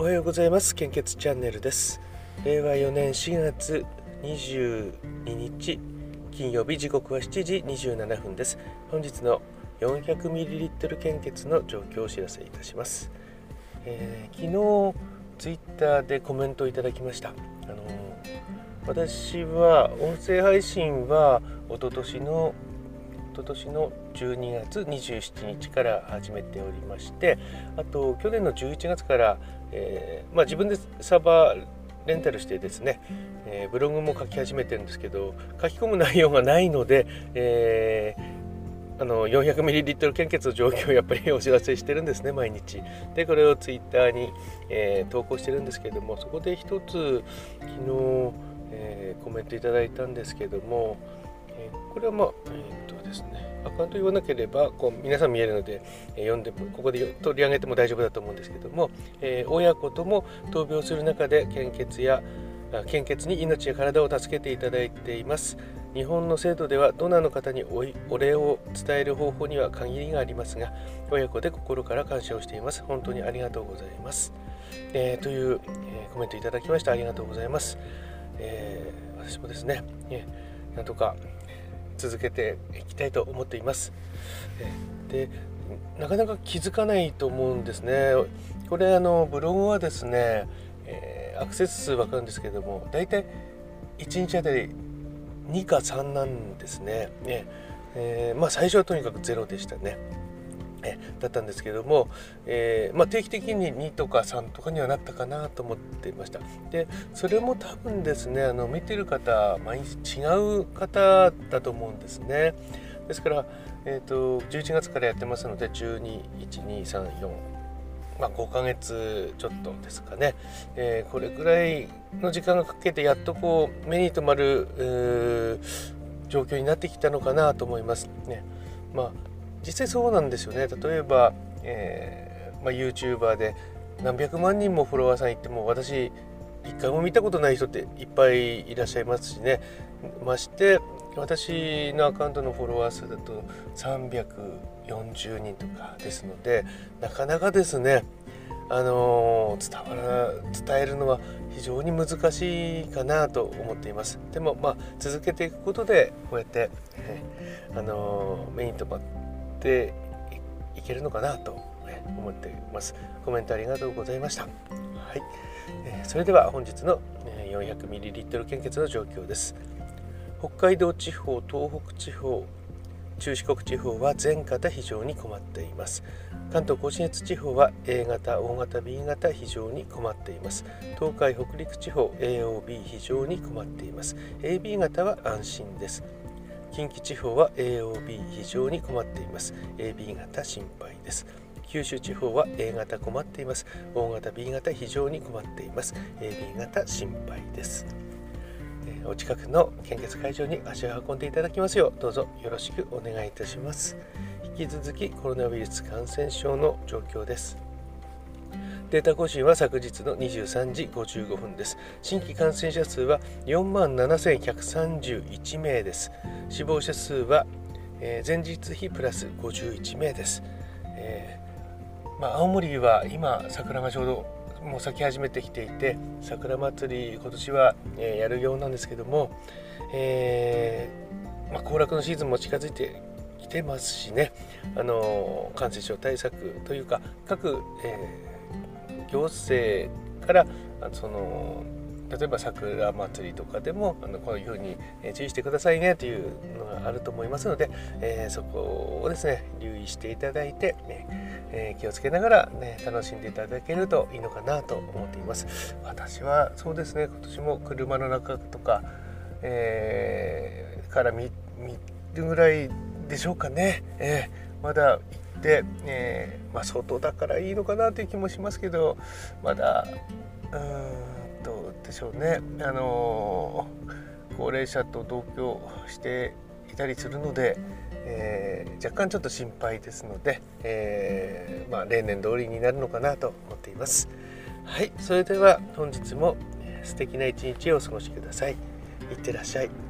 おはようございます。献血チャンネルです。令和4年4月22日金曜日時刻は7時27分です。本日の 400ml 献血の状況をお知らせいたします、えー、昨日ツイッターでコメントをいただきました。あの私は音声配信は一昨年の今年の12月27日から始めておりましてあと去年の11月から、えー、まあ、自分でサーバーレンタルしてですね、えー、ブログも書き始めてるんですけど書き込む内容がないので、えー、あの 400ml 献血の状況をやっぱり お知らせしてるんですね毎日。でこれをツイッターに、えー、投稿してるんですけどもそこで一つ昨日、えコメントいただいたんですけどもえこれはまあ、ですね、アカウント言わなければこう皆さん見えるので、え読んでもここで取り上げても大丈夫だと思うんですけども、えー、親子とも闘病する中で献血や献血に命や体を助けていただいています。日本の制度ではドナーの方にお礼を伝える方法には限りがありますが親子で心から感謝をしています。本当にありがとうございます、えー、という、えー、コメントいただきましてありがとうございます、えー、私もですね、えなんとか続けていきたいと思っています。でなかなか気づかないと思うんですね。これあのブログはですね、えー、アクセス数わかるんですけどもだいたい1日あたり2か3なんですね。ねえー、まあ最初はとにかくゼロでしたね。だったんですけども、えー、まあ、定期的に2とか3とかにはなったかなと思っていました。でそれも多分ですねあの見てる方毎日違う方だと思うんですね。ですから、えーと、11月からやってますので121234まあ、5ヶ月ちょっとですかね、えー、これぐらいの時間がかけてやっとこう目に留まる状況になってきたのかなと思いますね。まあ実際そうなんですよね。例えば、えーまあ、YouTuber で何百万人もフォロワーさんいても私一回も見たことない人っていっぱいいらっしゃいますしね。まして私のアカウントのフォロワー数だと340人とかですのでなかなかですねあの伝わら伝えるのは非常に難しいかなと思っています。でもまあ続けていくことでこうやって、えあの目に留まってっていけるのかなと思っています。コメントありがとうございました。はい、えそれでは本日の 400ml 献血の状況です。北海道地方東北地方中四国地方は全型非常に困っています。関東甲信越地方は A 型、O 型、B 型非常に困っています。東海北陸地方 AOB 非常に困っています。AB 型は安心です。近畿地方は AOB 非常に困っています。AB 型心配です。九州地方は A 型困っています。O 型 B 型非常に困っています。AB 型心配です。お近くの献血会場に足を運んでいただきますようどうぞよろしくお願いいたします。引き続きコロナウイルス感染症の状況です。データ更新は昨日の23時55分です。新規感染者数は4万7131名です。死亡者数は、えー、前日比プラス51名です。えー、まあ、青森は今桜がちょうどもう咲き始めてきていて桜祭り今年は、え、やるようなんですけども、えー、まあ、行楽のシーズンも近づいてきてますしね、あの感染症対策というか各、え行政からその例えば桜祭りとかでもあのこういうふうに注意してくださいねというのがあると思いますので、えー、そこをですね留意していただいて、ねえー、気をつけながら、ね、楽しんでいただけるといいのかなと思っています。私はそうですね今年も車の中とか、えー、から見るぐらいでしょうかね、えー、まだで、えー、まあ、外だからいいのかなという気もしますけどまだうんどうでしょうね、あのー、高齢者と同居していたりするので、えー、若干ちょっと心配ですので、えまあ、例年通りになるのかなと思っています。はい、それでは本日も素敵な一日をお過ごしください。いってらっしゃい。